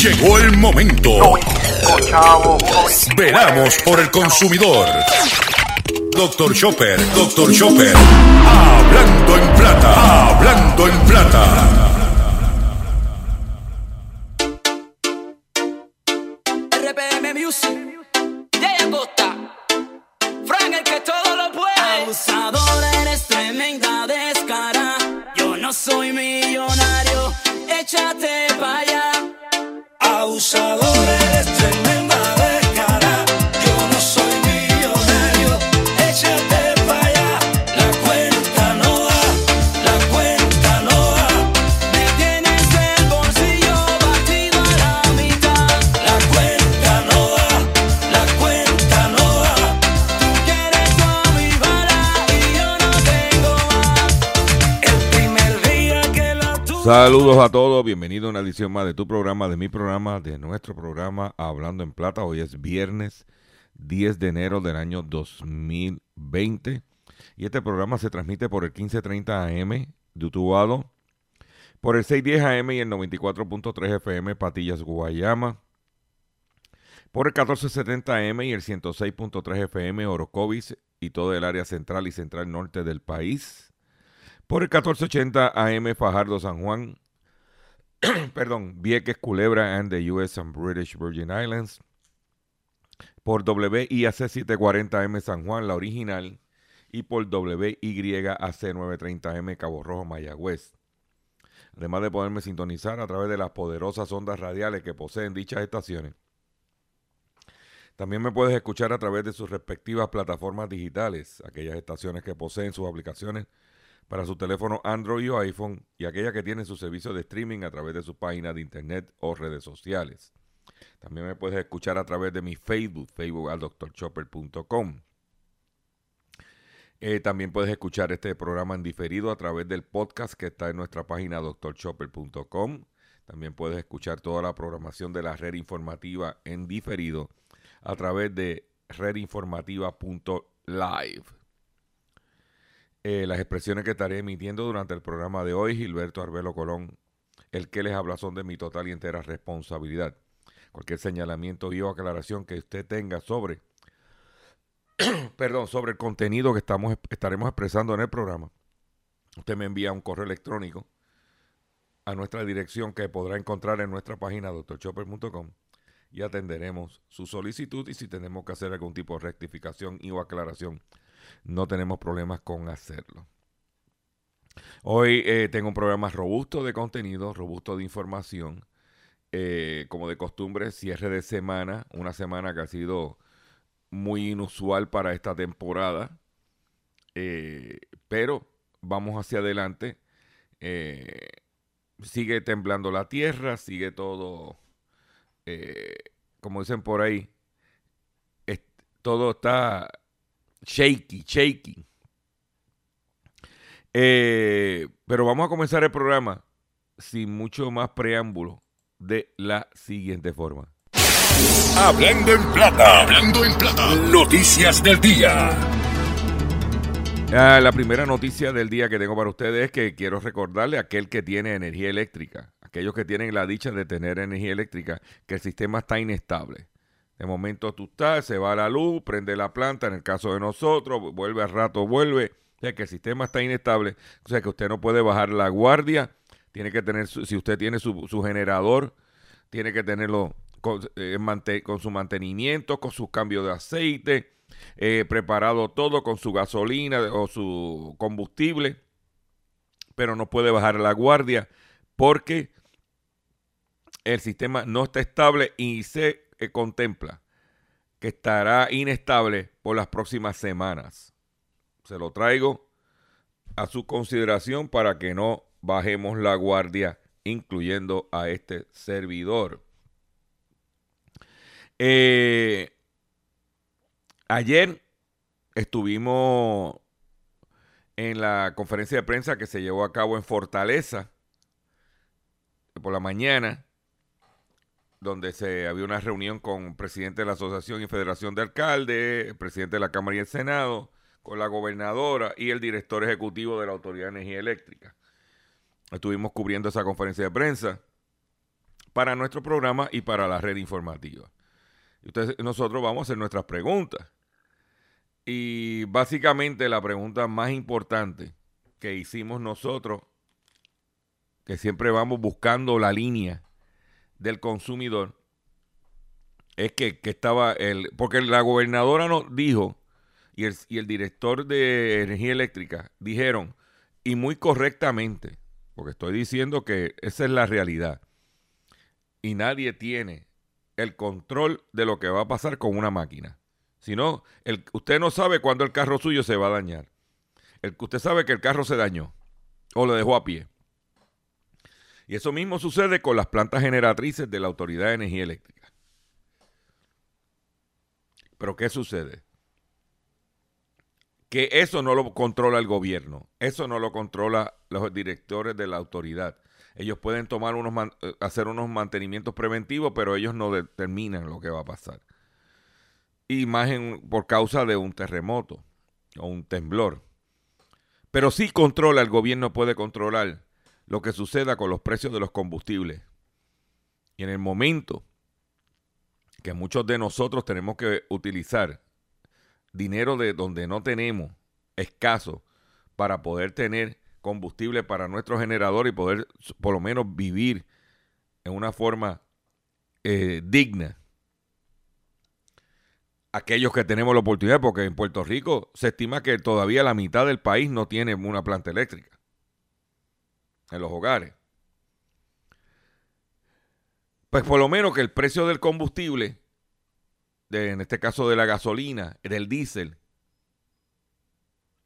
Llegó el momento. Veramos por el consumidor. Doctor Chopper, Doctor Chopper. Hablando en plata, hablando en plata. Saludos a todos, bienvenido a una edición más de tu programa, de mi programa, de nuestro programa Hablando en Plata. Hoy es viernes 10 de enero del año 2020 y este programa se transmite por el 1530 AM de Utuado, por el 610 AM y el 94.3 FM Patillas Guayama, por el 1470 AM y el 106.3 FM Orocovis y todo el área central y central norte del país por el 1480 AM Fajardo San Juan, perdón, Vieques Culebra and the US and British Virgin Islands, por WIAC 740 M San Juan, la original, y por WYAC 930 M Cabo Rojo, Mayagüez. Además de poderme sintonizar a través de las poderosas ondas radiales que poseen dichas estaciones. También me puedes escuchar a través de sus respectivas plataformas digitales, aquellas estaciones que poseen sus aplicaciones para su teléfono Android o iPhone y aquellas que tienen su servicio de streaming a través de su página de internet o redes sociales. También me puedes escuchar a través de mi Facebook, facebook al drchopper.com. Eh, también puedes escuchar este programa en diferido a través del podcast que está en nuestra página drchopper.com. También puedes escuchar toda la programación de la red informativa en diferido a través de redinformativa.live. Eh, las expresiones que estaré emitiendo durante el programa de hoy, Gilberto Arbelo Colón, el que les habla son de mi total y entera responsabilidad. Cualquier señalamiento y o aclaración que usted tenga sobre, perdón, sobre el contenido que estamos, estaremos expresando en el programa, usted me envía un correo electrónico a nuestra dirección que podrá encontrar en nuestra página doctorchopper.com y atenderemos su solicitud y si tenemos que hacer algún tipo de rectificación y o aclaración no tenemos problemas con hacerlo. Hoy eh, tengo un programa robusto de contenido, robusto de información. Eh, como de costumbre, cierre de semana, una semana que ha sido muy inusual para esta temporada. Eh, pero vamos hacia adelante. sigue temblando la tierra, sigue todo, como dicen por ahí, todo está shaky, shaky. Eh, pero vamos a comenzar el programa sin mucho más preámbulo de la siguiente forma. Hablando en plata, hablando en plata. Noticias del día. Ah, la primera noticia del día que tengo para ustedes es que quiero recordarle a aquel que tiene energía eléctrica, aquellos que tienen la dicha de tener energía eléctrica, que el sistema está inestable. De momento tú estás, se va la luz, prende la planta, en el caso de nosotros, vuelve al rato, vuelve. O sea que el sistema está inestable, o sea que usted no puede bajar la guardia, tiene que tener, si usted tiene su, generador, tiene que tenerlo con, eh, su mantenimiento, con sus cambios de aceite, eh, preparado todo con su gasolina o su combustible, pero no puede bajar la guardia porque el sistema no está estable y se eh, contempla que estará inestable por las próximas semanas. Se lo traigo a su consideración para que no bajemos la guardia, incluyendo a este servidor. Eh, ayer estuvimos en la conferencia de prensa que se llevó a cabo en Fortaleza por la mañana, donde se había una reunión con presidente de la Asociación y Federación de Alcaldes, el presidente de la Cámara y el Senado, con la gobernadora y el director ejecutivo de la Autoridad de Energía Eléctrica. Estuvimos cubriendo esa conferencia de prensa. para nuestro programa y para la red informativa. Entonces, nosotros vamos a hacer nuestras preguntas. Y básicamente la pregunta más importante que hicimos nosotros, que siempre vamos buscando la línea del consumidor, es que, estaba el. Porque la gobernadora nos dijo, y el, y el director de energía eléctrica dijeron, y muy correctamente, porque estoy diciendo que esa es la realidad y nadie tiene el control de lo que va a pasar con una máquina. Si no, el, usted no sabe cuándo el carro suyo se va a dañar. El, usted sabe que el carro se dañó o lo dejó a pie. Y eso mismo sucede con las plantas generatrices de la Autoridad de Energía Eléctrica. Pero ¿qué sucede? Que eso no lo controla el gobierno, eso no lo controla los directores de la autoridad. Ellos pueden tomar unos eh, hacer unos mantenimientos preventivos, pero ellos no determinan lo que va a pasar. Y más por causa de un terremoto o un temblor. Pero sí controla, el gobierno puede controlar lo que suceda con los precios de los combustibles. Y en el momento que muchos de nosotros tenemos que utilizar dinero de donde no tenemos escaso para poder tener combustible para nuestro generador y poder por lo menos vivir en una forma eh, digna. Aquellos que tenemos la oportunidad, porque en Puerto Rico se estima que todavía la mitad del país no tiene una planta eléctrica en los hogares. Pues por lo menos que el precio del combustible, en este caso de la gasolina, del diésel,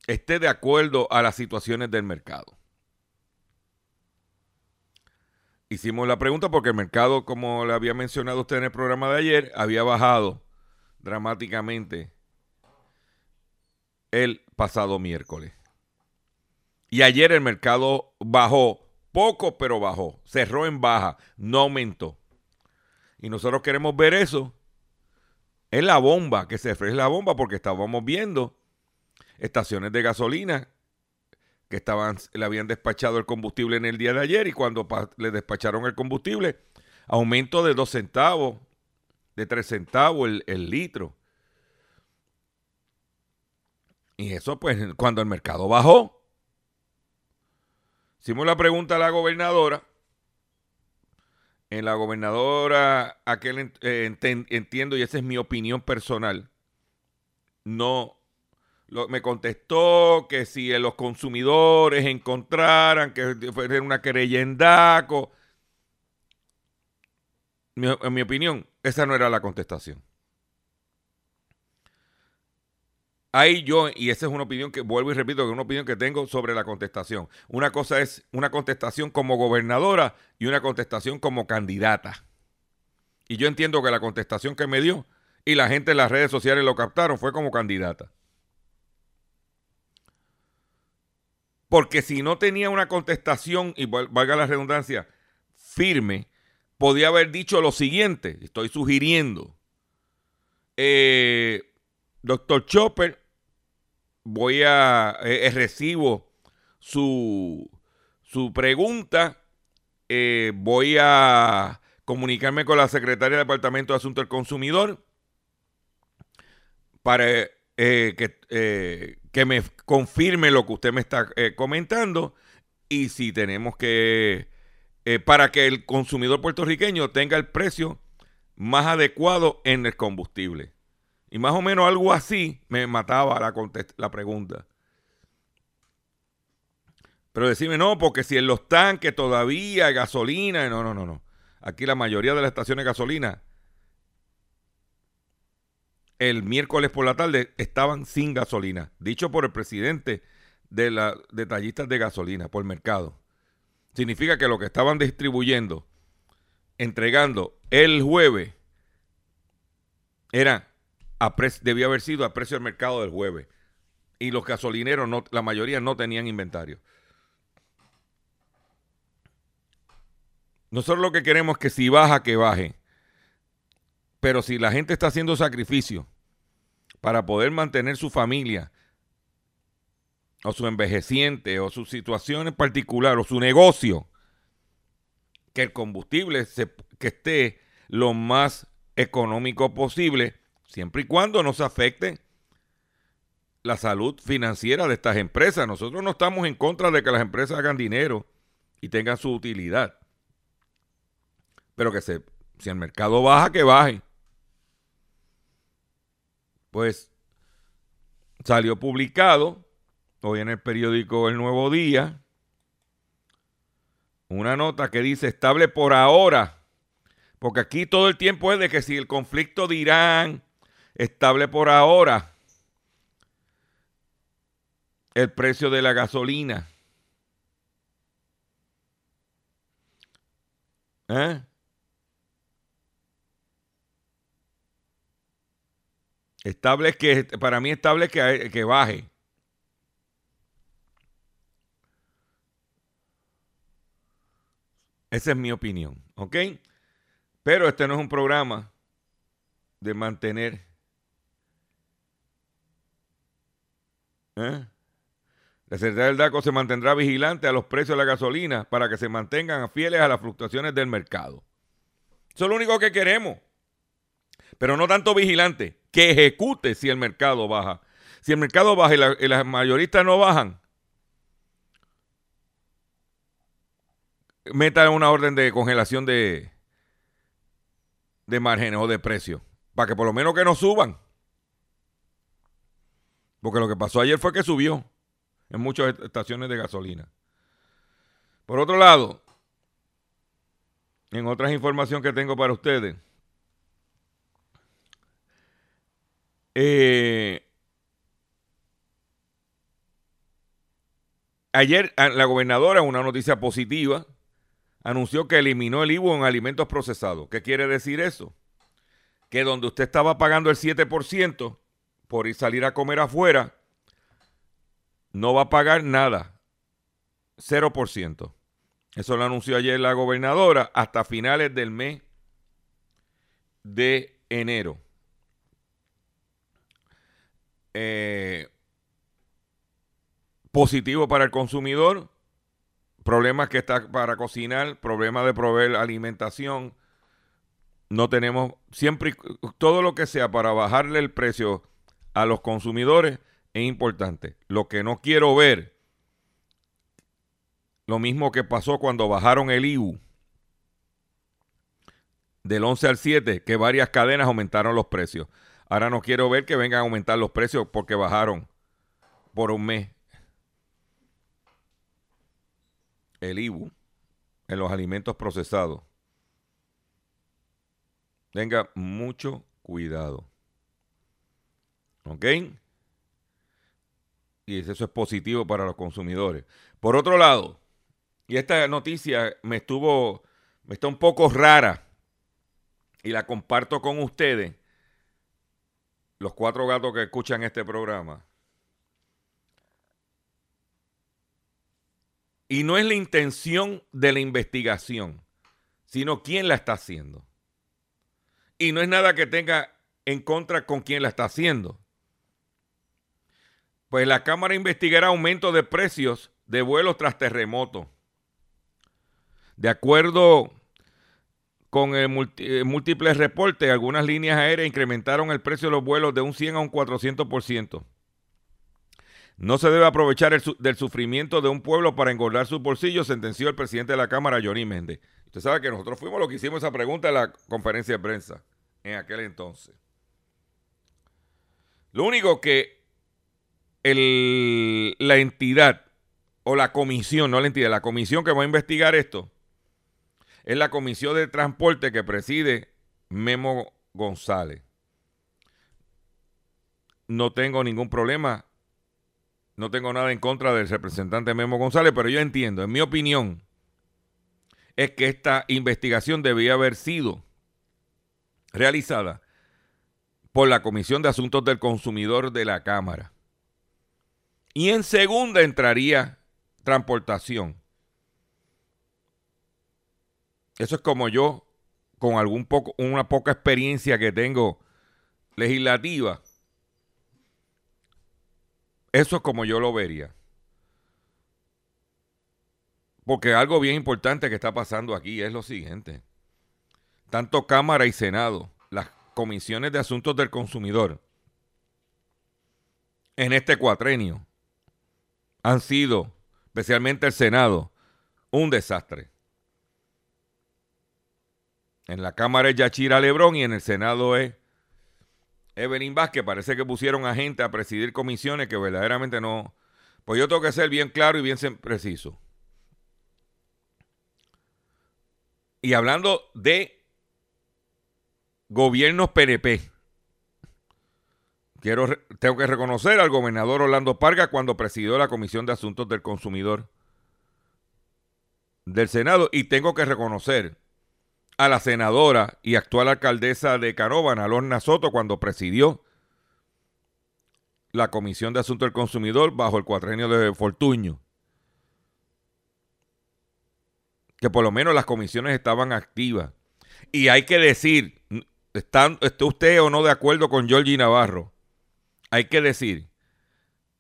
esté de acuerdo a las situaciones del mercado. Hicimos la pregunta porque el mercado, como le había mencionado usted en el programa de ayer, había bajado dramáticamente el pasado miércoles. Y ayer el mercado bajó, poco pero bajó, cerró en baja, no aumentó. Y nosotros queremos ver eso. Es la bomba que se es la bomba porque estábamos viendo estaciones de gasolina que estaban, le habían despachado el combustible en el día de ayer y cuando le despacharon el combustible, aumento de dos centavos, de tres centavos el, el litro. Y eso pues cuando el mercado bajó. Hicimos la pregunta a la gobernadora. En la gobernadora, aquel eh, entiendo, y esa es mi opinión personal, no me contestó que si los consumidores encontraran que fuera una querella en DACO. en mi opinión, esa no era la contestación. Ahí yo, y esa es una opinión que vuelvo y repito, que es una opinión que tengo sobre la contestación. Una cosa es una contestación como gobernadora y una contestación como candidata. Y yo entiendo que la contestación que me dio y la gente en las redes sociales lo captaron fue como candidata. Porque si no tenía una contestación, y valga la redundancia, firme, podía haber dicho lo siguiente, estoy sugiriendo. Eh, doctor Chopper, voy a, eh, eh, recibo su, su pregunta, voy a comunicarme con la secretaria del Departamento de Asuntos del Consumidor para que que me confirme lo que usted me está eh, comentando y si tenemos que, eh, para que el consumidor puertorriqueño tenga el precio más adecuado en el combustible. Y más o menos algo así me mataba la, la pregunta. Pero decime, no, porque si en los tanques todavía hay gasolina, no, no, no, no. Aquí la mayoría de las estaciones de gasolina el miércoles por la tarde estaban sin gasolina, dicho por el presidente de la detallistas de gasolina por mercado. Significa que lo que estaban distribuyendo, entregando el jueves, era a debía haber sido a precio del mercado del jueves. Y los gasolineros, no, la mayoría no tenían inventario. Nosotros lo que queremos es que si baja, que baje. Pero si la gente está haciendo sacrificio para poder mantener su familia o su envejeciente o su situación en particular o su negocio, que el combustible se, que esté lo más económico posible, siempre y cuando no se afecte la salud financiera de estas empresas. Nosotros no estamos en contra de que las empresas hagan dinero y tengan su utilidad. Pero que si el mercado baja, que baje. Pues salió publicado hoy en el periódico El Nuevo Día una nota que dice estable por ahora. Porque aquí todo el tiempo es de que si el conflicto de Irán estable por ahora, el precio de la gasolina. ¿Eh? Estable es que, para mí estable es que, que baje. Esa es mi opinión, ¿ok? Pero este no es un programa de mantener... ¿eh? La Secretaría del DACO se mantendrá vigilante a los precios de la gasolina para que se mantengan fieles a las fluctuaciones del mercado. Eso es lo único que queremos. Pero no tanto vigilante, que ejecute si el mercado baja. Si el mercado baja y, y las mayoristas no bajan, meta una orden de congelación de, de márgenes o de precios. Para que por lo menos que no suban. Porque lo que pasó ayer fue que subió en muchas estaciones de gasolina. Por otro lado, en otras informaciones que tengo para ustedes, eh, ayer la gobernadora, una noticia positiva, anunció que eliminó el IVU en alimentos procesados. ¿Qué quiere decir eso? Que donde usted estaba pagando el 7% por ir salir a comer afuera, no va a pagar nada. 0%. Eso lo anunció ayer la gobernadora hasta finales del mes de enero. Eh, positivo para el consumidor, problemas que está para cocinar, problemas de proveer alimentación. No tenemos siempre todo lo que sea para bajarle el precio a los consumidores es importante. Lo que no quiero ver, lo mismo que pasó cuando bajaron el IU del 11 al 7, que varias cadenas aumentaron los precios. Ahora no quiero ver que vengan a aumentar los precios porque bajaron por un mes el IBU en los alimentos procesados. Tenga mucho cuidado. ¿Ok? Y eso es positivo para los consumidores. Por otro lado, y esta noticia me estuvo, me está un poco rara y la comparto con ustedes, los cuatro gatos que escuchan este programa. Y no es la intención de la investigación, sino quién la está haciendo. Y no es nada que tenga en contra con quién la está haciendo. Pues la Cámara investigará aumento de precios de vuelos tras terremoto. De acuerdo con el eh, múltiples reportes, algunas líneas aéreas incrementaron el precio de los vuelos de un 100 a un 400%. No se debe aprovechar del sufrimiento de un pueblo para engordar sus bolsillos, sentenció el presidente de la Cámara, Johnny Méndez. Usted sabe que nosotros fuimos los que hicimos esa pregunta en la conferencia de prensa en aquel entonces. Lo único que la entidad o la comisión, no la entidad, la comisión que va a investigar esto es la comisión de transporte que preside Memo González. No tengo ningún problema no tengo nada en contra del representante Memo González, pero yo entiendo, en mi opinión, es que esta investigación debía haber sido realizada por la Comisión de Asuntos del Consumidor de la Cámara. Y en segunda entraría transportación. Eso es como yo, con algún poco, una poca experiencia que tengo legislativa, eso es como yo lo vería. Porque algo bien importante que está pasando aquí es lo siguiente. Tanto Cámara y Senado, las comisiones de asuntos del consumidor, en este cuatrenio han sido, especialmente el Senado, un desastre. En la Cámara es Yachira Lebrón y en el Senado es Evelyn Vázquez. Parece que pusieron a gente a presidir comisiones que verdaderamente no. Pues yo tengo que ser bien claro y bien preciso. Y hablando de gobiernos PNP, quiero, tengo que reconocer al gobernador Orlando Parga cuando presidió la Comisión de Asuntos del Consumidor del Senado y tengo que reconocer a la senadora y actual alcaldesa de Canóvana, Lorna Soto, cuando presidió la Comisión de Asuntos del Consumidor bajo el cuatrenio de Fortuño. Que por lo menos las comisiones estaban activas. Y hay que decir, ¿está, ¿esté usted o no de acuerdo con Georgie Navarro? Hay que decir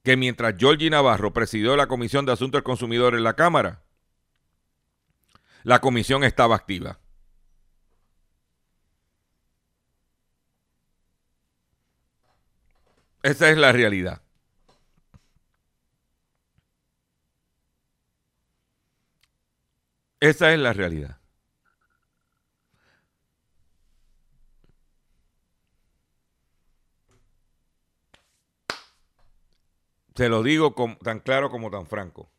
que mientras Georgie Navarro presidió la Comisión de Asuntos del Consumidor en la Cámara, la comisión estaba activa. Esa es la realidad. Esa es la realidad. Se lo digo tan claro como tan franco.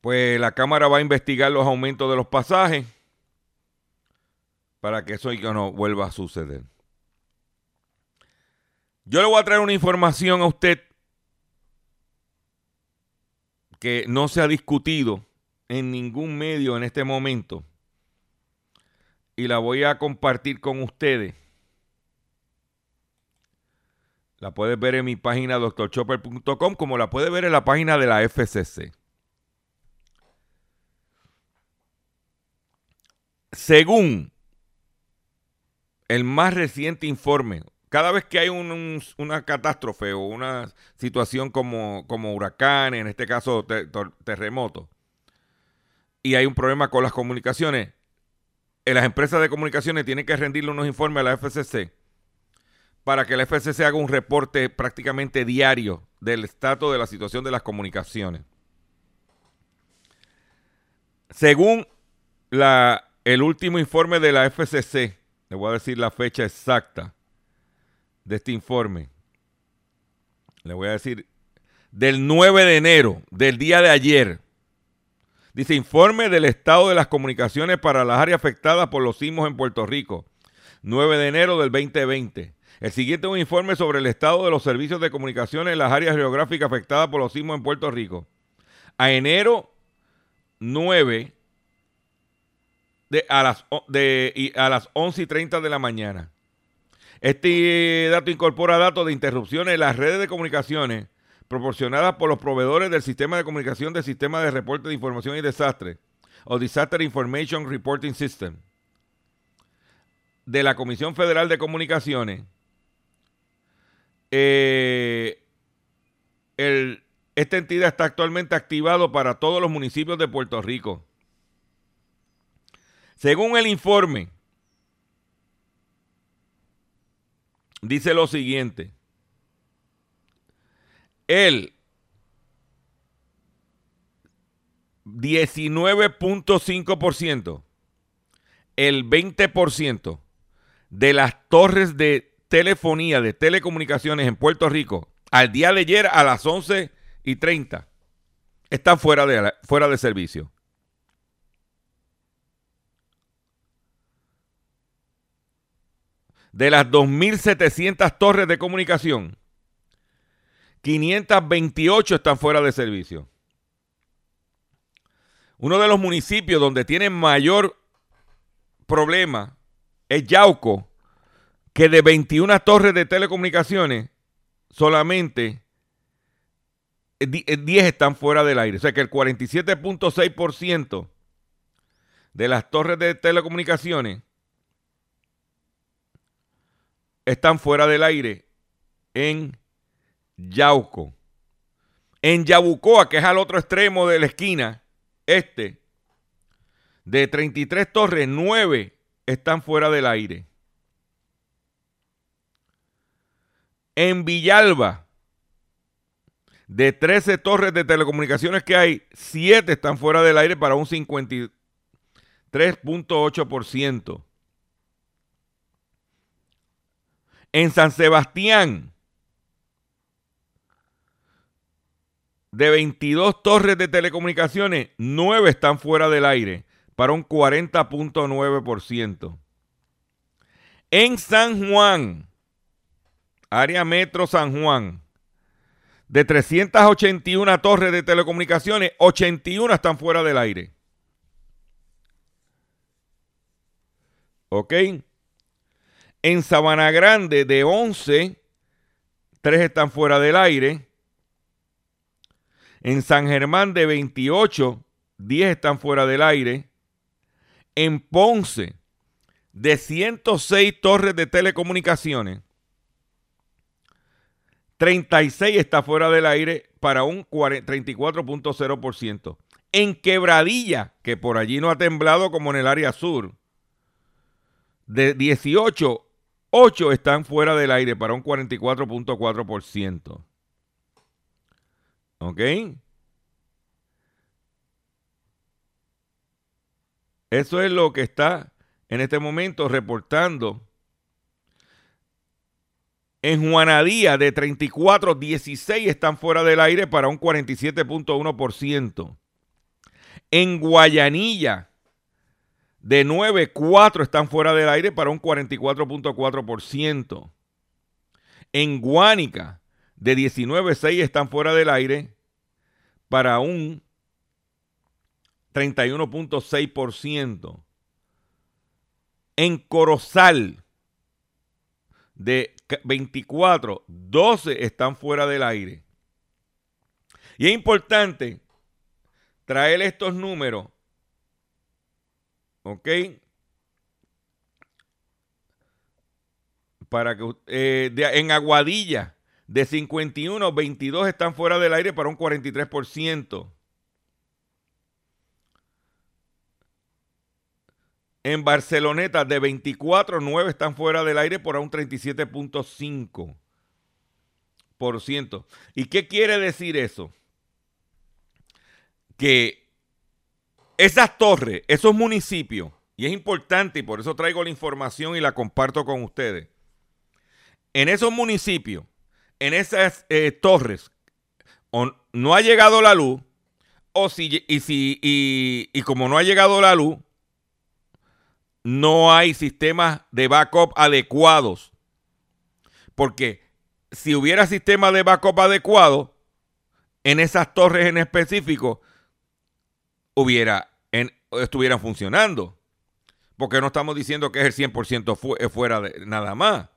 Pues la Cámara va a investigar los aumentos de los pasajes para que eso no vuelva a suceder. Yo le voy a traer una información a usted que no se ha discutido en ningún medio en este momento y la voy a compartir con ustedes. La puedes ver en mi página doctorchopper.com como la puedes ver en la página de la FCC. Según el más reciente informe, cada vez que hay una catástrofe o una situación como, como huracán, en este caso terremoto, y hay un problema con las comunicaciones, eh, las empresas de comunicaciones tienen que rendirle unos informes a la FCC para que la FCC haga un reporte prácticamente diario del estado de la situación de las comunicaciones. Según la, el último informe de la FCC, le voy a decir la fecha exacta, de este informe. Le voy a decir del 9 de enero, del día de ayer. Dice informe del estado de las comunicaciones para las áreas afectadas por los sismos en Puerto Rico. 9 de enero del 2020. El siguiente es un informe sobre el estado de los servicios de comunicaciones en las áreas geográficas afectadas por los sismos en Puerto Rico. A enero 9 de, a, las, de, a las 11 y 30 de la mañana. Este dato incorpora datos de interrupciones en las redes de comunicaciones proporcionadas por los proveedores del sistema de comunicación del sistema de reporte de información y desastre o Disaster Information Reporting System de la Comisión Federal de Comunicaciones. Eh, esta entidad está actualmente activado para todos los municipios de Puerto Rico. Según el informe, dice lo siguiente. El 19.5%, el 20% de las torres de telefonía, de telecomunicaciones en Puerto Rico, al día de ayer a las 11 y 30, están fuera de, fuera de servicio. de las 2.700 torres de comunicación, 528 están fuera de servicio. Uno de los municipios donde tienen mayor problema es Yauco, que de 21 torres de telecomunicaciones, solamente 10 están fuera del aire. O sea que el 47.6% de las torres de telecomunicaciones están fuera del aire en Yauco. En Yabucoa, que es al otro extremo de la esquina, este, de 33 torres, 9 están fuera del aire. En Villalba, de 13 torres de telecomunicaciones que hay, 7 están fuera del aire para un 53.8%. En San Sebastián, de 22 torres de telecomunicaciones, 9 están fuera del aire para un 40.9%. En San Juan, área metro San Juan, de 381 torres de telecomunicaciones, 81 están fuera del aire. ¿Ok? En Sabana Grande, de 11, 3 están fuera del aire. En San Germán, de 28, 10 están fuera del aire. En Ponce, de 106 torres de telecomunicaciones, 36 está fuera del aire para un 34.0%. En Quebradilla, que por allí no ha temblado como en el área sur, de 18, 8 están fuera del aire para un 44.4%. ¿Ok? Eso es lo que está en este momento reportando en Juanadía, de 34, 16 están fuera del aire para un 47.1%. En Guayanilla, de 9, 4 están fuera del aire para un 44.4%. En Guánica, de 19, 6 están fuera del aire para un 31.6%. En Corozal, de 24, 12 están fuera del aire. Y es importante traer estos números, ¿ok? Para que eh, en Aguadilla, de 51, 22 están fuera del aire para un 43%. En Barceloneta, de 24, 9 están fuera del aire por un 37.5%. ¿Y qué quiere decir eso? Que esas torres, esos municipios, y es importante y por eso traigo la información y la comparto con ustedes. En esos municipios, en esas eh, torres, no ha llegado la luz, o y, si, y como no ha llegado la luz, no hay sistemas de backup adecuados. Porque si hubiera sistemas de backup adecuados, en esas torres en específico, hubiera, estuvieran funcionando. Porque no estamos diciendo que es el 100% fuera de nada más.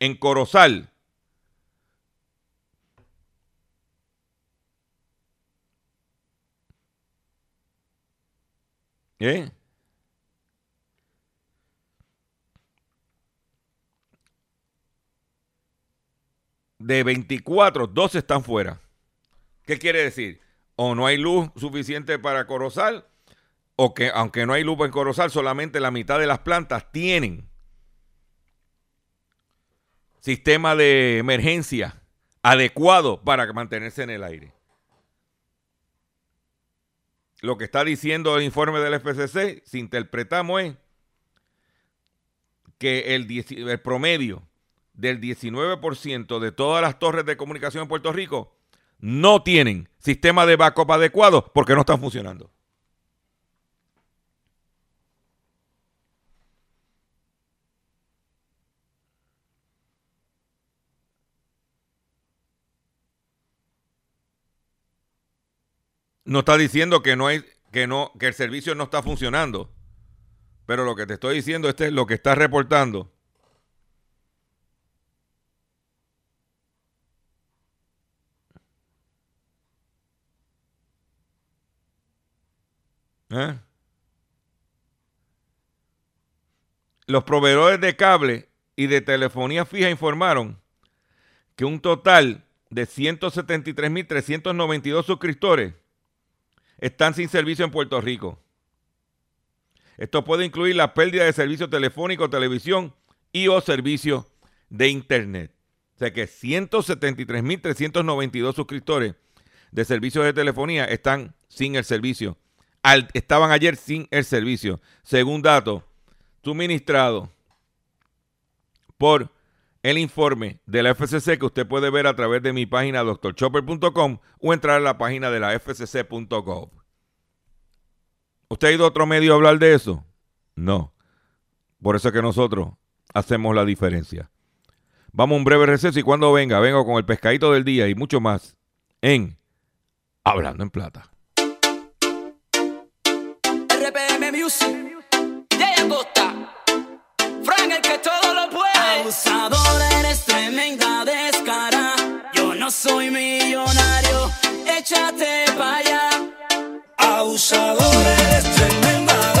En Corozal, De 24, 12 están fuera. ¿Qué quiere decir? O no hay luz suficiente para Corozal, o que aunque no hay luz en Corozal, solamente la mitad de las plantas tienen sistema de emergencia adecuado para mantenerse en el aire lo que está diciendo el informe del FCC, si interpretamos es que el, el promedio del 19% de todas las torres de comunicación en Puerto Rico no tienen sistema de backup adecuado porque no están funcionando. No está diciendo que no hay, que no, que el servicio no está funcionando. Pero lo que te estoy diciendo, este es lo que está reportando. ¿Eh? Los proveedores de cable y de telefonía fija informaron que un total de 173.392 suscriptores están sin servicio en Puerto Rico. Esto puede incluir la pérdida de servicio telefónico, televisión y o servicio de Internet. O sea que 173.392 suscriptores de servicios de telefonía están sin el servicio. estaban ayer sin el servicio, según datos suministrados por el informe de la FCC que usted puede ver a través de mi página doctorchopper.com o entrar a la página de la fcc.gov. ¿Usted ha ido a otro medio a hablar de eso? No. Por eso es que nosotros hacemos la diferencia. Vamos a un breve receso y cuando venga, vengo con el pescadito del día y mucho más en Hablando en Plata. RPM puede. Abusador, eres tremenda descara. Yo no soy millonario, échate para allá. Abusador, eres tremenda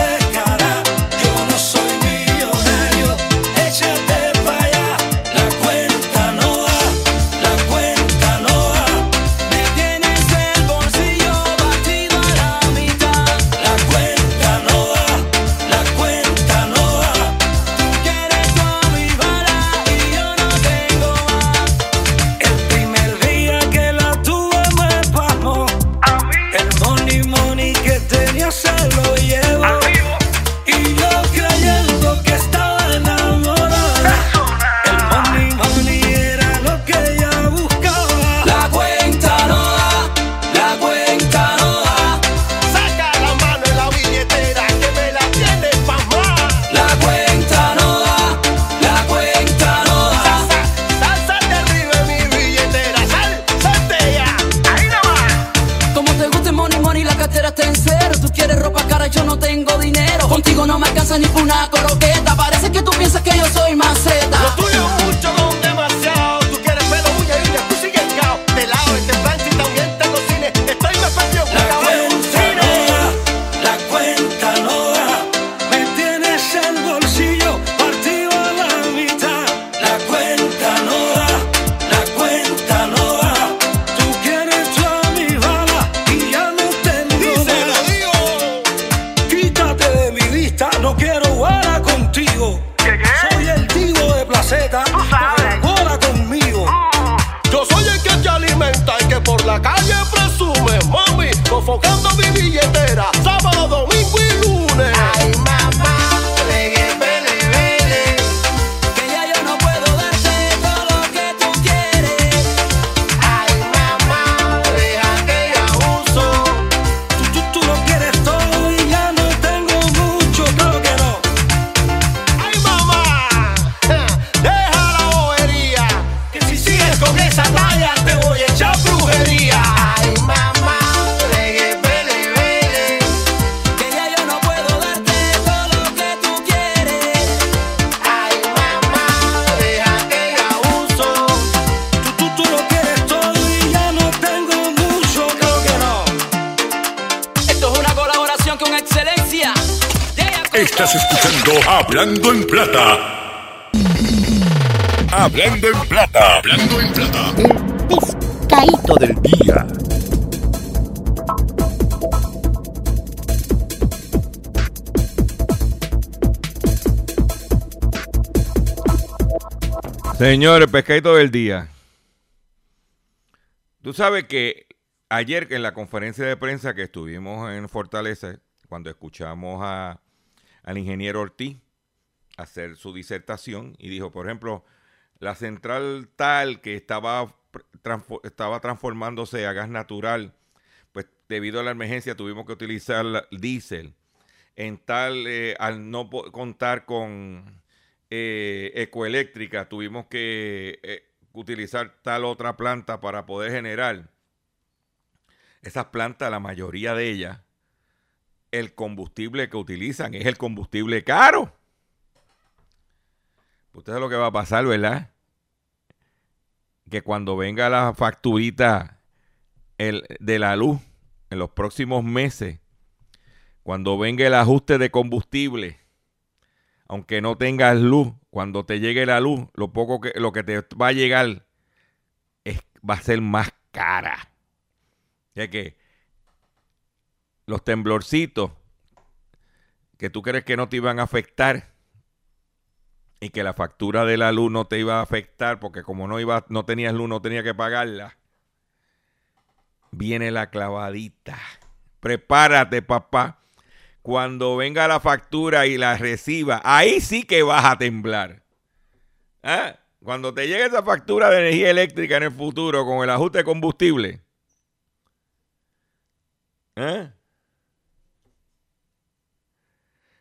Hablando en Plata. Hablando en Plata. Hablando en Plata. pescadito del día. Señores, pescadito del día. Tú sabes que ayer en la conferencia de prensa que estuvimos en Fortaleza, cuando escuchamos a, al ingeniero Ortiz hacer su disertación y dijo, por ejemplo, la central tal que estaba, estaba transformándose a gas natural, pues debido a la emergencia tuvimos que utilizar diésel. En tal, eh, al no contar con eh, ecoeléctrica, tuvimos que eh, utilizar tal otra planta para poder generar. Esas plantas, la mayoría de ellas, el combustible que utilizan es el combustible caro. Usted sabe lo que va a pasar, ¿verdad? Que cuando venga la facturita el- de la luz en los próximos meses, cuando venga el ajuste de combustible, aunque no tengas luz, cuando te llegue la luz, lo poco que lo que te va a llegar es va a ser más cara. Ya que los temblorcitos que tú crees que no te iban a afectar y que la factura de la luz no te iba a afectar porque como no iba no tenías luz no tenía que pagarla. Viene la clavadita. Prepárate, papá. Cuando venga la factura y la reciba, ahí sí que vas a temblar. ¿Ah? Cuando te llegue esa factura de energía eléctrica en el futuro con el ajuste de combustible. ¿eh?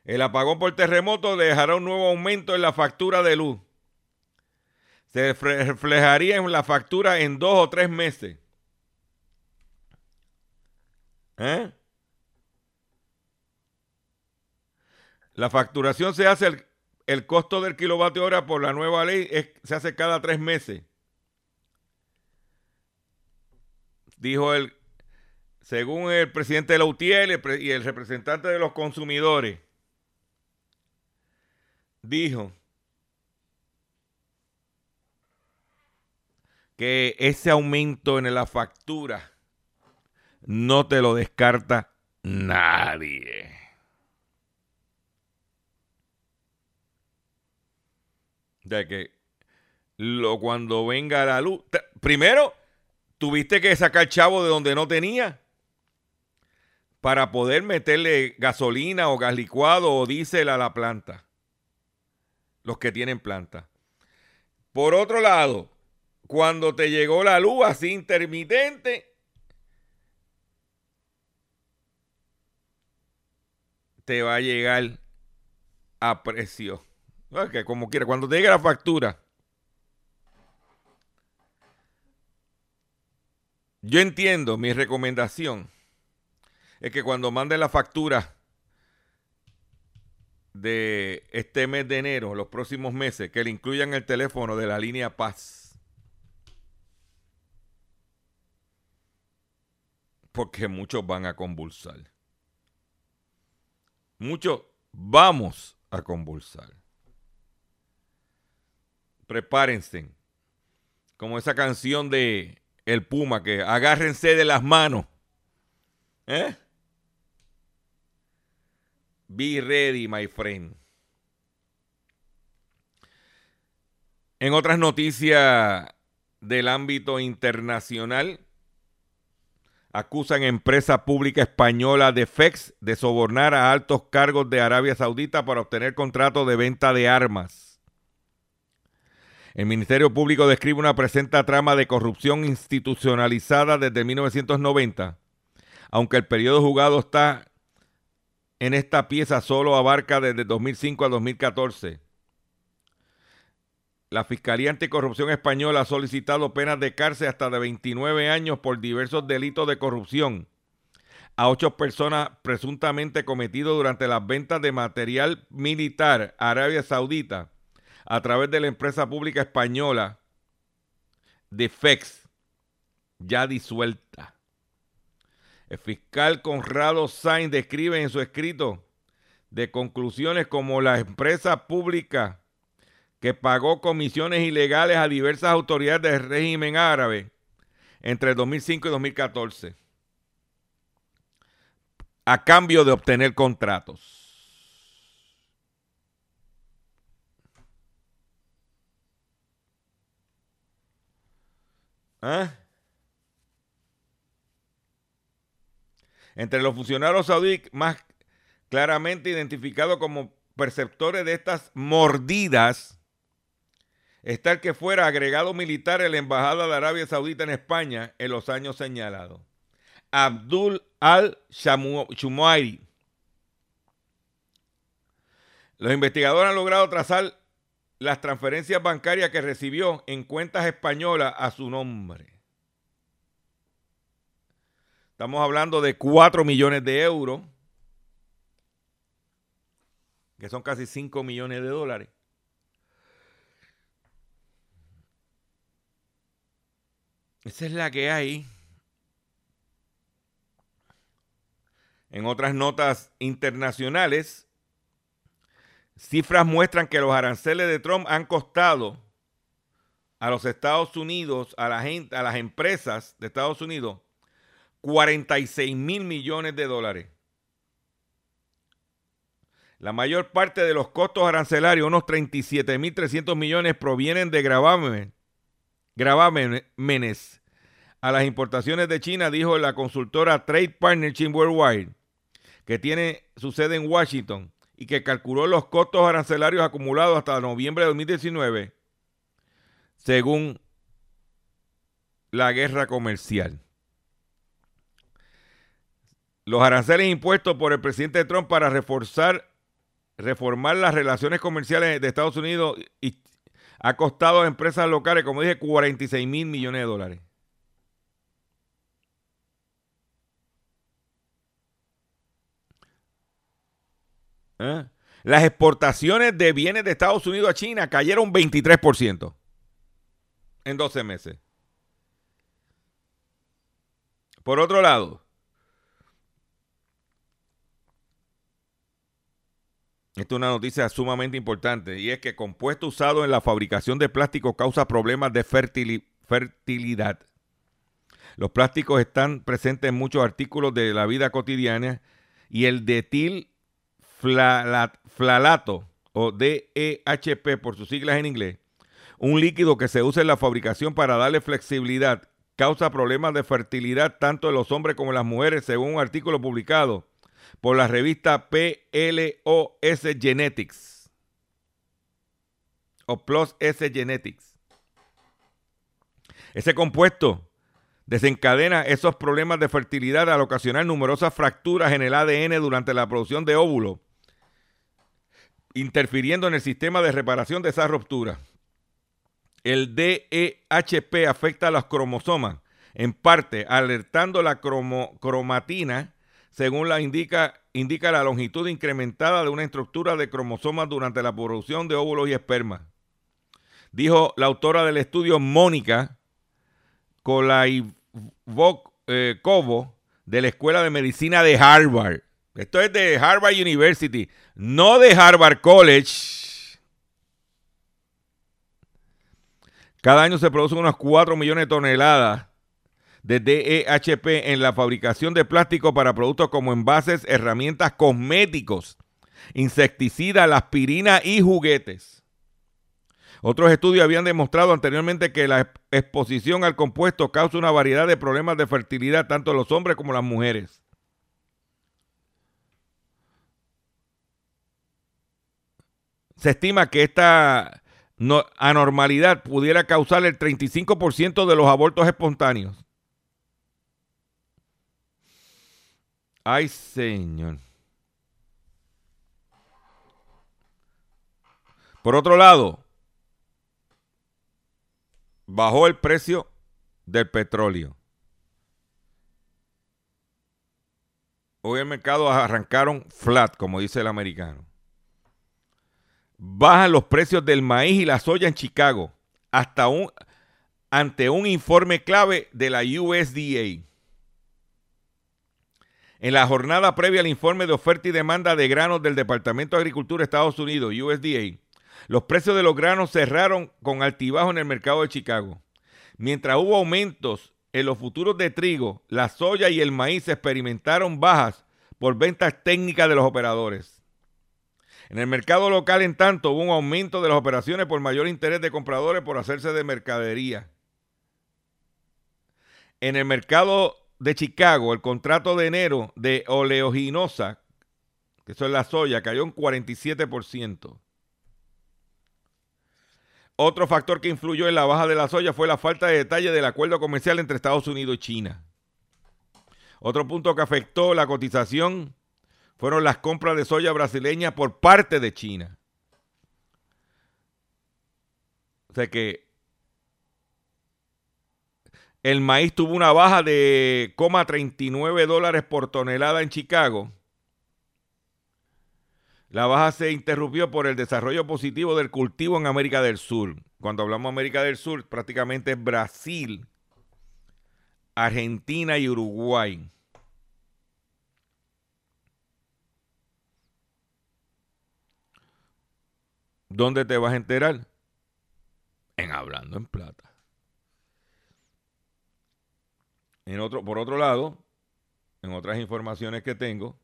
El apagón por terremoto dejará un nuevo aumento en la factura de luz. Se reflejaría en la factura en dos o tres meses. ¿Eh? La facturación se hace el, costo del kilovatio hora por la nueva ley se hace cada tres meses. Dijo el, según el presidente de la UTIEL y el representante de los consumidores dijo que ese aumento en la factura no te lo descarta nadie. De que lo, cuando venga la luz, primero tuviste que sacar chavo de donde no tenía para poder meterle gasolina o gas licuado o diésel a la planta los que tienen planta. Por otro lado, cuando te llegó la luz así intermitente, te va a llegar a precio. Que como quiera, cuando te llegue la factura. Yo entiendo, mi recomendación es que cuando manden la factura de este mes de enero, los próximos meses, que le incluyan el teléfono de la línea Paz. Porque muchos van a convulsar. Muchos vamos a convulsar. Prepárense. Como esa canción de El Puma, que agárrense de las manos. ¿Eh? Be ready, my friend. En otras noticias del ámbito internacional, acusan empresa pública española de FEX de sobornar a altos cargos de Arabia Saudita para obtener contratos de venta de armas. El Ministerio Público describe una presenta trama de corrupción institucionalizada desde 1990, aunque el periodo jugado está en esta pieza solo abarca desde 2005 a 2014. La Fiscalía Anticorrupción Española ha solicitado penas de cárcel hasta de 29 años por diversos delitos de corrupción a ocho personas presuntamente cometidos durante las ventas de material militar a Arabia Saudita a través de la empresa pública española Defex, ya disuelta. El fiscal Conrado Sainz describe en su escrito de conclusiones como la empresa pública que pagó comisiones ilegales a diversas autoridades del régimen árabe entre 2005 y 2014 a cambio de obtener contratos. ¿Ah? Entre los funcionarios saudíes más claramente identificados como perceptores de estas mordidas está el que fuera agregado militar en la Embajada de Arabia Saudita en España en los años señalados. Abdul al-Shumairi. Los investigadores han logrado trazar las transferencias bancarias que recibió en cuentas españolas a su nombre. Estamos hablando de 4 millones de euros, que son casi 5 millones de dólares. Esa es la que hay. En otras notas internacionales, cifras muestran que los aranceles de Trump han costado a los Estados Unidos, a, la gente, a las empresas de Estados Unidos, 46 mil millones de dólares. La mayor parte de los costos arancelarios, unos 37 mil 300 millones, provienen de gravámenes, gravámenes a las importaciones de China, dijo la consultora Trade Partnership Worldwide, que tiene su sede en Washington y que calculó los costos arancelarios acumulados hasta noviembre de 2019, según la guerra comercial. Los aranceles impuestos por el presidente Trump para reforzar, reformar las relaciones comerciales de Estados Unidos y ha costado a empresas locales, como dije, 46 mil millones de dólares. ¿Eh? Las exportaciones de bienes de Estados Unidos a China cayeron 23% en 12 meses. Por otro lado, Esta es una noticia sumamente importante y es que compuesto usado en la fabricación de plástico causa problemas de fertilidad. Los plásticos están presentes en muchos artículos de la vida cotidiana y el detil flalato o DEHP por sus siglas en inglés, un líquido que se usa en la fabricación para darle flexibilidad, causa problemas de fertilidad tanto en los hombres como en las mujeres, según un artículo publicado por la revista PLOS Genetics o Plus S Genetics. Ese compuesto desencadena esos problemas de fertilidad al ocasionar numerosas fracturas en el ADN durante la producción de óvulos interfiriendo en el sistema de reparación de esa ruptura. El DEHP afecta a los cromosomas, en parte alertando la cromatina, según la indica, indica la longitud incrementada de una estructura de cromosomas durante la producción de óvulos y esperma. Dijo la autora del estudio Mónica Kolaivkovo eh, de la Escuela de Medicina de Harvard. Esto es de Harvard University, no de Harvard College. Cada año se producen unas 4 millones de toneladas de DEHP en la fabricación de plástico para productos como envases, herramientas, cosméticos, insecticidas, aspirina y juguetes. Otros estudios habían demostrado anteriormente que la exposición al compuesto causa una variedad de problemas de fertilidad tanto en los hombres como en las mujeres. Se estima que esta anormalidad pudiera causar el 35% de los abortos espontáneos. Ay, señor. Por otro lado, bajó el precio del petróleo. Hoy el mercado arrancaron flat, como dice el americano bajan los precios del maíz y la soya en Chicago hasta un, ante un informe clave de la USDA. En la jornada previa al informe de oferta y demanda de granos del Departamento de Agricultura de Estados Unidos, USDA, los precios de los granos cerraron con altibajo en el mercado de Chicago. Mientras hubo aumentos en los futuros de trigo, la soya y el maíz experimentaron bajas por ventas técnicas de los operadores. En el mercado local, en tanto, hubo un aumento de las operaciones por mayor interés de compradores por hacerse de mercadería. En el mercado de Chicago, el contrato de enero de oleoginosa, que eso es la soya, cayó un 47%. Otro factor que influyó en la baja de la soya fue la falta de detalle del acuerdo comercial entre Estados Unidos y China. Otro punto que afectó la cotización fueron las compras de soya brasileña por parte de China. O sea que el maíz tuvo una baja de 39 dólares por tonelada en Chicago. La baja se interrumpió por el desarrollo positivo del cultivo en América del Sur. Cuando hablamos de América del Sur, prácticamente es Brasil, Argentina y Uruguay. ¿Dónde te vas a enterar? En. Hablando en plata. Por otro lado, en otras informaciones que tengo,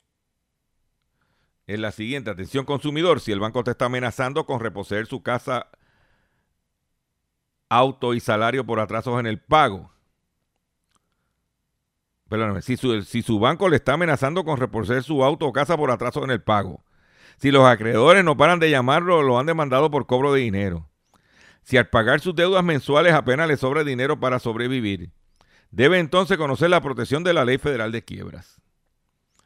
es la siguiente. Atención consumidor, si el banco te está amenazando con reposeer su casa, auto y salario por atrasos en el pago. Perdóname, si su, si su banco le está amenazando con reposeer su auto o casa por atrasos en el pago. Si los acreedores no paran de llamarlo, lo han demandado por cobro de dinero. Si al pagar sus deudas mensuales apenas le sobra dinero para sobrevivir. Debe entonces conocer la protección de la Ley Federal de Quiebras.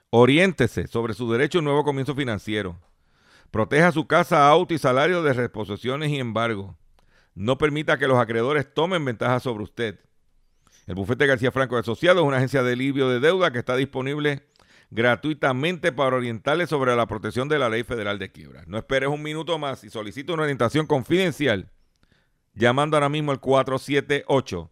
Oriéntese sobre su derecho a un nuevo comienzo financiero. Proteja su casa, auto y salario de reposiciones y embargo. No permita que los acreedores tomen ventaja sobre usted. El bufete García Franco Asociados es una agencia de alivio de deuda que está disponible gratuitamente para orientarle sobre la protección de la ley federal de quiebra. No esperes un minuto más y solicite una orientación confidencial llamando ahora mismo al 478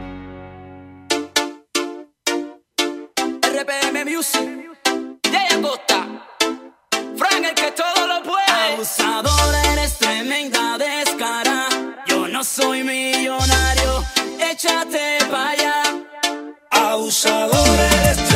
RPM Music, Jay Costa, Frank el que todo lo puede. Abusador, eres tremenda descara. Yo no soy millonario, échate pa' allá. Abusador, eres tremenda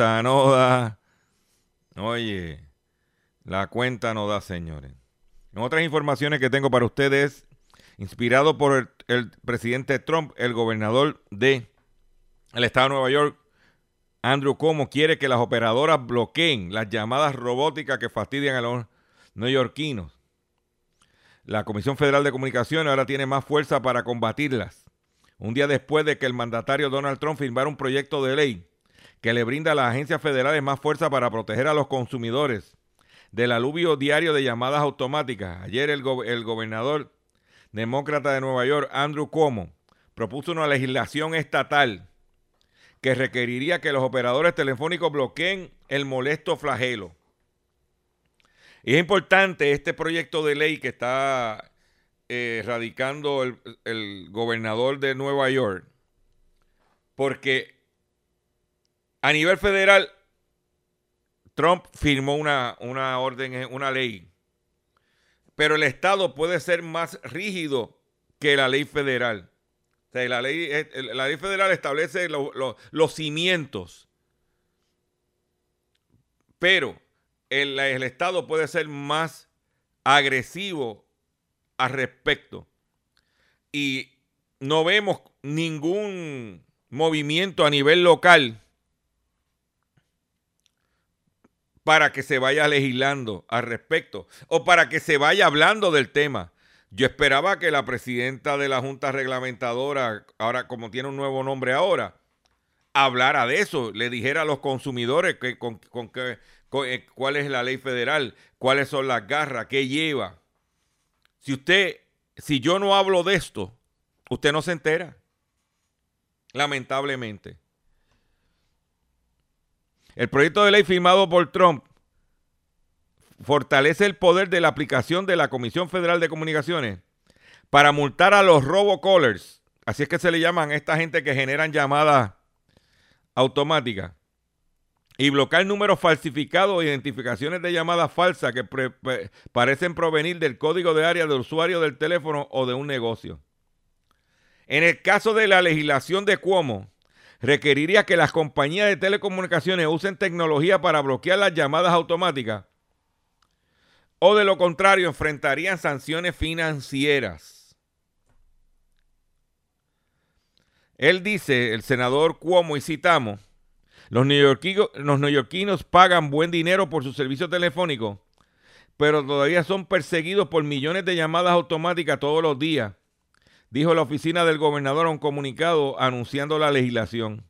no da. Oye, la cuenta no da, señores. En otras informaciones que tengo para ustedes, inspirado por el, presidente Trump, el gobernador de el estado de Nueva York, Andrew Cuomo, quiere que las operadoras bloqueen las llamadas robóticas que fastidian a los neoyorquinos. La Comisión Federal de Comunicaciones ahora tiene más fuerza para combatirlas. Un día después de que el mandatario Donald Trump firmara un proyecto de ley que le brinda a las agencias federales más fuerza para proteger a los consumidores del aluvio diario de llamadas automáticas. Ayer el, go- el gobernador demócrata de Nueva York, Andrew Cuomo, propuso una legislación estatal que requeriría que los operadores telefónicos bloqueen el molesto flagelo. Y es importante este proyecto de ley que está eh, radicando el, el gobernador de Nueva York, porque a nivel federal, Trump firmó una, una orden, una ley, pero el Estado puede ser más rígido que la ley federal. O sea, la, ley, eh, la ley federal establece lo- lo- los cimientos, pero el, el Estado puede ser más agresivo al respecto. Y no vemos ningún movimiento a nivel local para que se vaya legislando al respecto o para que se vaya hablando del tema. Yo esperaba que la presidenta de la Junta Reglamentadora, ahora como tiene un nuevo nombre ahora, hablara de eso, le dijera a los consumidores que, con, eh, cuál es la ley federal, cuáles son las garras, qué lleva. Si usted, si yo no hablo de esto, usted no se entera. Lamentablemente. El proyecto de ley firmado por Trump fortalece el poder de la aplicación de la Comisión Federal de Comunicaciones para multar a los robocallers. Así es que se le llaman a esta gente que generan llamadas automáticas y bloquear números falsificados o identificaciones de llamadas falsas que parecen provenir del código de área del usuario del teléfono o de un negocio. En el caso de la legislación de Cuomo, requeriría que las compañías de telecomunicaciones usen tecnología para bloquear las llamadas automáticas o de lo contrario enfrentarían sanciones financieras. Él dice, el senador Cuomo, y citamos, los neoyorquinos, los neoyorquinos pagan buen dinero por su servicio telefónico, pero todavía son perseguidos por millones de llamadas automáticas todos los días, dijo la oficina del gobernador en un comunicado anunciando la legislación.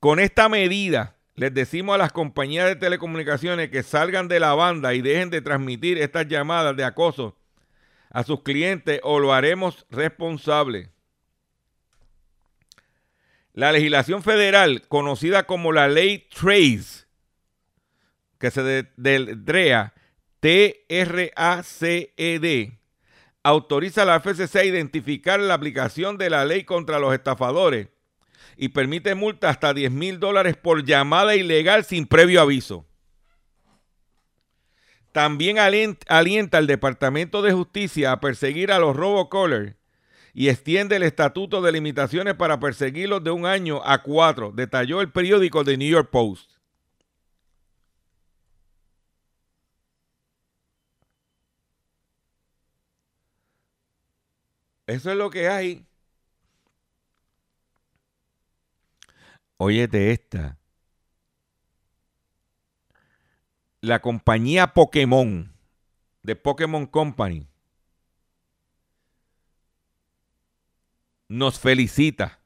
Con esta medida, les decimos a las compañías de telecomunicaciones que salgan de la banda y dejen de transmitir estas llamadas de acoso a sus clientes o lo haremos responsable. La legislación federal, conocida como la ley Trace, que se de- deletrea T-R-A-C-E-D, autoriza a la FCC a identificar la aplicación de la ley contra los estafadores y permite multa hasta 10 mil dólares por llamada ilegal sin previo aviso. También alien- alienta al Departamento de Justicia a perseguir a los robocallers y extiende el estatuto de limitaciones para perseguirlos de un año a cuatro, detalló el periódico The New York Post. Eso es lo que hay. Óyete esta. La compañía Pokémon, de Pokémon Company, nos felicita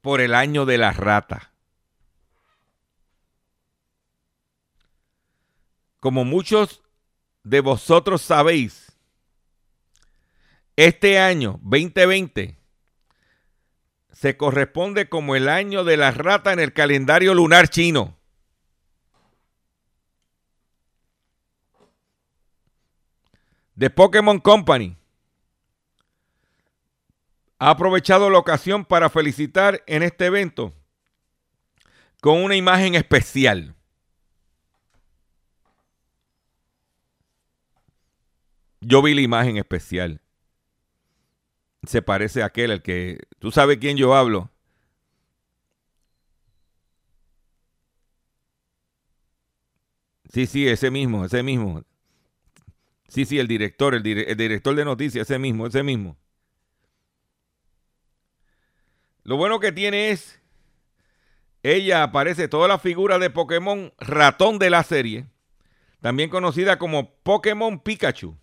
por el año de la rata. Como muchos de vosotros sabéis, este año 2020 se corresponde como el año de la rata en el calendario lunar chino. The Pokémon Company ha aprovechado la ocasión para felicitar en este evento con una imagen especial. Yo vi la imagen especial. Se parece a aquel, el que... ¿Tú sabes quién yo hablo? Sí, sí, ese mismo, ese mismo. Sí, sí, el director, el, el director de noticias, ese mismo, ese mismo. Lo bueno que tiene es, ella aparece toda la figura de Pokémon ratón de la serie, también conocida como Pokémon Pikachu.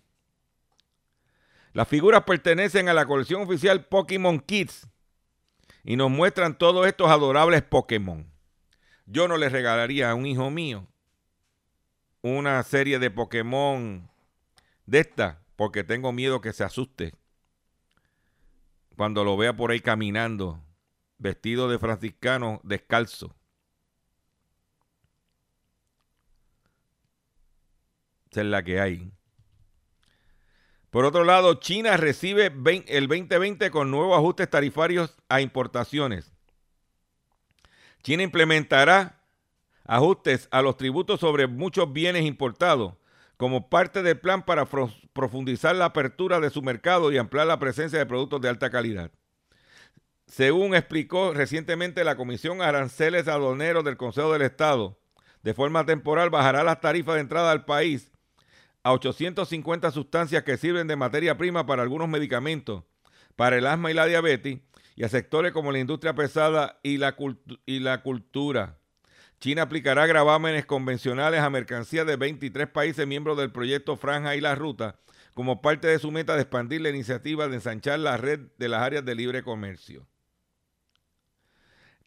Las figuras pertenecen a la colección oficial Pokémon Kids y nos muestran todos estos adorables Pokémon. Yo no les regalaría a un hijo mío una serie de Pokémon de esta porque tengo miedo que se asuste cuando lo vea por ahí caminando, vestido de franciscano, descalzo. Esa es la que hay. Por otro lado, China recibe el 2020 con nuevos ajustes tarifarios a importaciones. China implementará ajustes a los tributos sobre muchos bienes importados como parte del plan para profundizar la apertura de su mercado y ampliar la presencia de productos de alta calidad. Según explicó recientemente la Comisión Aranceles Aduaneros del Consejo del Estado, de forma temporal bajará las tarifas de entrada al país a 850 sustancias que sirven de materia prima para algunos medicamentos, para el asma y la diabetes, y a sectores como la industria pesada y la, y la cultura. China aplicará gravámenes convencionales a mercancías de 23 países miembros del proyecto Franja y la Ruta, como parte de su meta de expandir la iniciativa de ensanchar la red de las áreas de libre comercio.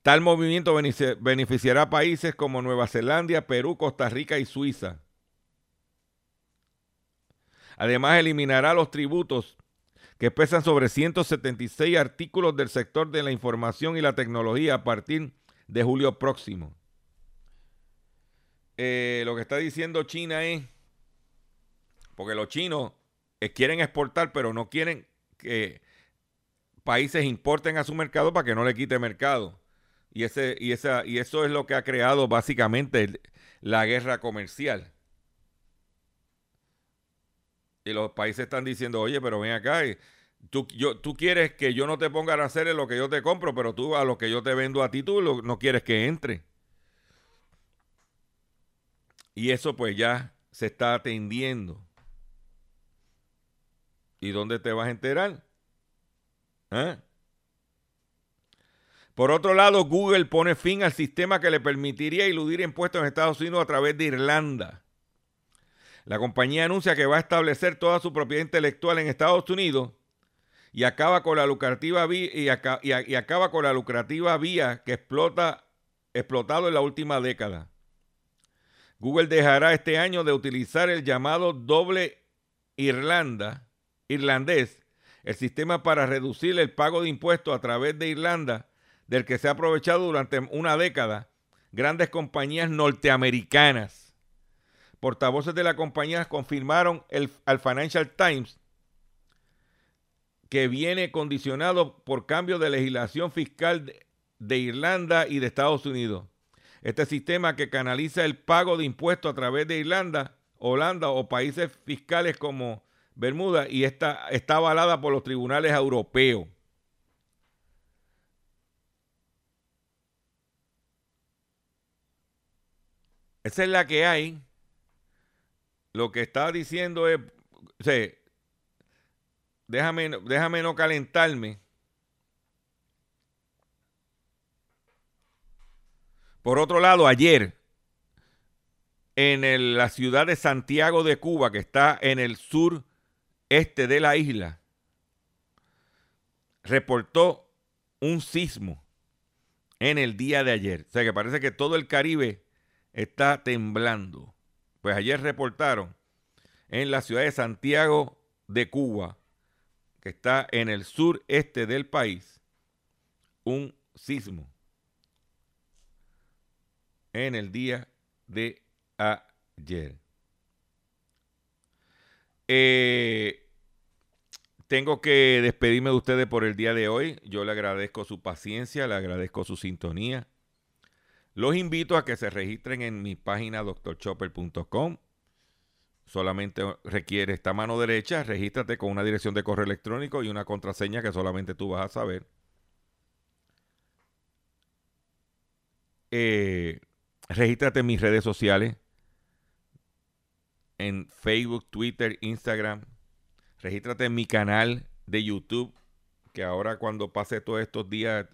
Tal movimiento beneficiará a países como Nueva Zelanda, Perú, Costa Rica y Suiza. Además, eliminará los tributos que pesan sobre 176 artículos del sector de la información y la tecnología a partir de julio próximo. Eh, lo que está diciendo China es, porque los chinos eh, quieren exportar, pero no quieren que países importen a su mercado para que no le quite mercado. Y, ese, y, esa, y eso es lo que ha creado básicamente la guerra comercial. Y los países están diciendo, oye, pero ven acá, tú, yo, tú quieres que yo no te ponga a hacer lo que yo te compro, pero tú a lo que yo te vendo a ti, tú no quieres que entre. Y eso pues ya se está atendiendo. ¿Y dónde te vas a enterar? ¿Eh? Por otro lado, Google pone fin al sistema que le permitiría iludir impuestos en Estados Unidos a través de Irlanda. La compañía anuncia que va a establecer toda su propiedad intelectual en Estados Unidos y acaba con la lucrativa vía, y, acaba con la lucrativa vía que explota explotado en la última década. Google dejará este año de utilizar el llamado doble Irlanda, irlandés, el sistema para reducir el pago de impuestos a través de Irlanda, del que se ha aprovechado durante una década grandes compañías norteamericanas portavoces de la compañía confirmaron al Financial Times que viene condicionado por cambio de legislación fiscal de, de Irlanda y de Estados Unidos. Este sistema que canaliza el pago de impuestos a través de Irlanda, Holanda o países fiscales como Bermuda y está, está avalada por los tribunales europeos. Esa es la que hay lo que está diciendo es, déjame, déjame no calentarme. Por otro lado, ayer, en la ciudad de Santiago de Cuba, que está en el sur este de la isla, reportó un sismo en el día de ayer. O sea que parece que todo el Caribe está temblando. Pues ayer reportaron en la ciudad de Santiago de Cuba, que está en el sureste del país, un sismo en el día de ayer. Eh, tengo que despedirme de ustedes por el día de hoy. Yo le agradezco su paciencia, le agradezco su sintonía. Los invito a que se registren en mi página doctorchopper.com. Solamente requiere esta mano derecha. Regístrate con una dirección de correo electrónico y una contraseña que solamente tú vas a saber. Eh, regístrate en mis redes sociales. En Facebook, Twitter, Instagram. Regístrate en mi canal de YouTube. Que ahora cuando pase todos estos días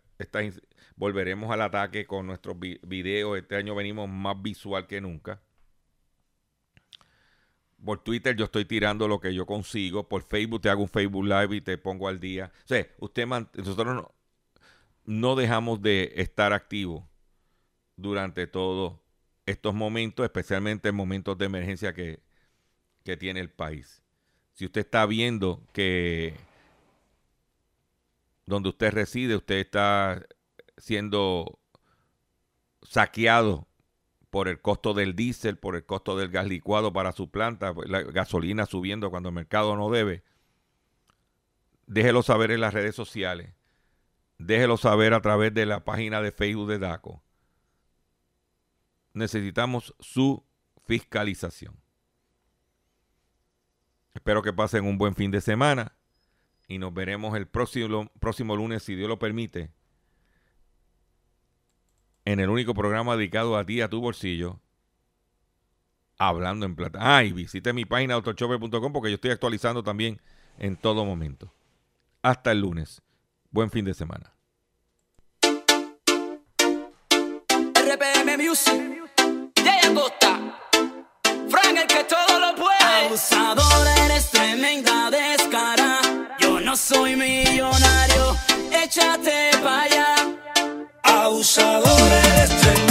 volveremos al ataque con nuestros videos. Este año venimos más visual que nunca. Por Twitter yo estoy tirando lo que yo consigo. Por Facebook te hago un Facebook Live y te pongo al día. O sea, usted nosotros no, dejamos de estar activos durante todos estos momentos, especialmente en momentos de emergencia que, que tiene el país. Si usted está viendo que donde usted reside, usted está siendo saqueado por el costo del diésel, por el costo del gas licuado para su planta, la gasolina subiendo cuando el mercado no debe. Déjelo saber en las redes sociales. Déjelo saber a través de la página de Facebook de DACO. Necesitamos su fiscalización. Espero que pasen un buen fin de semana y nos veremos el próximo, próximo lunes, si Dios lo permite, en el único programa dedicado a ti, a tu bolsillo, hablando en plata. Ah, y visite mi página autochopper.com porque yo estoy actualizando también en todo momento. Hasta el lunes. Buen fin de semana. RPM Music, Frank el que. Abusador, eres tremenda descara. Yo no soy millonario, échate pa' allá. Abusador eres tremendo.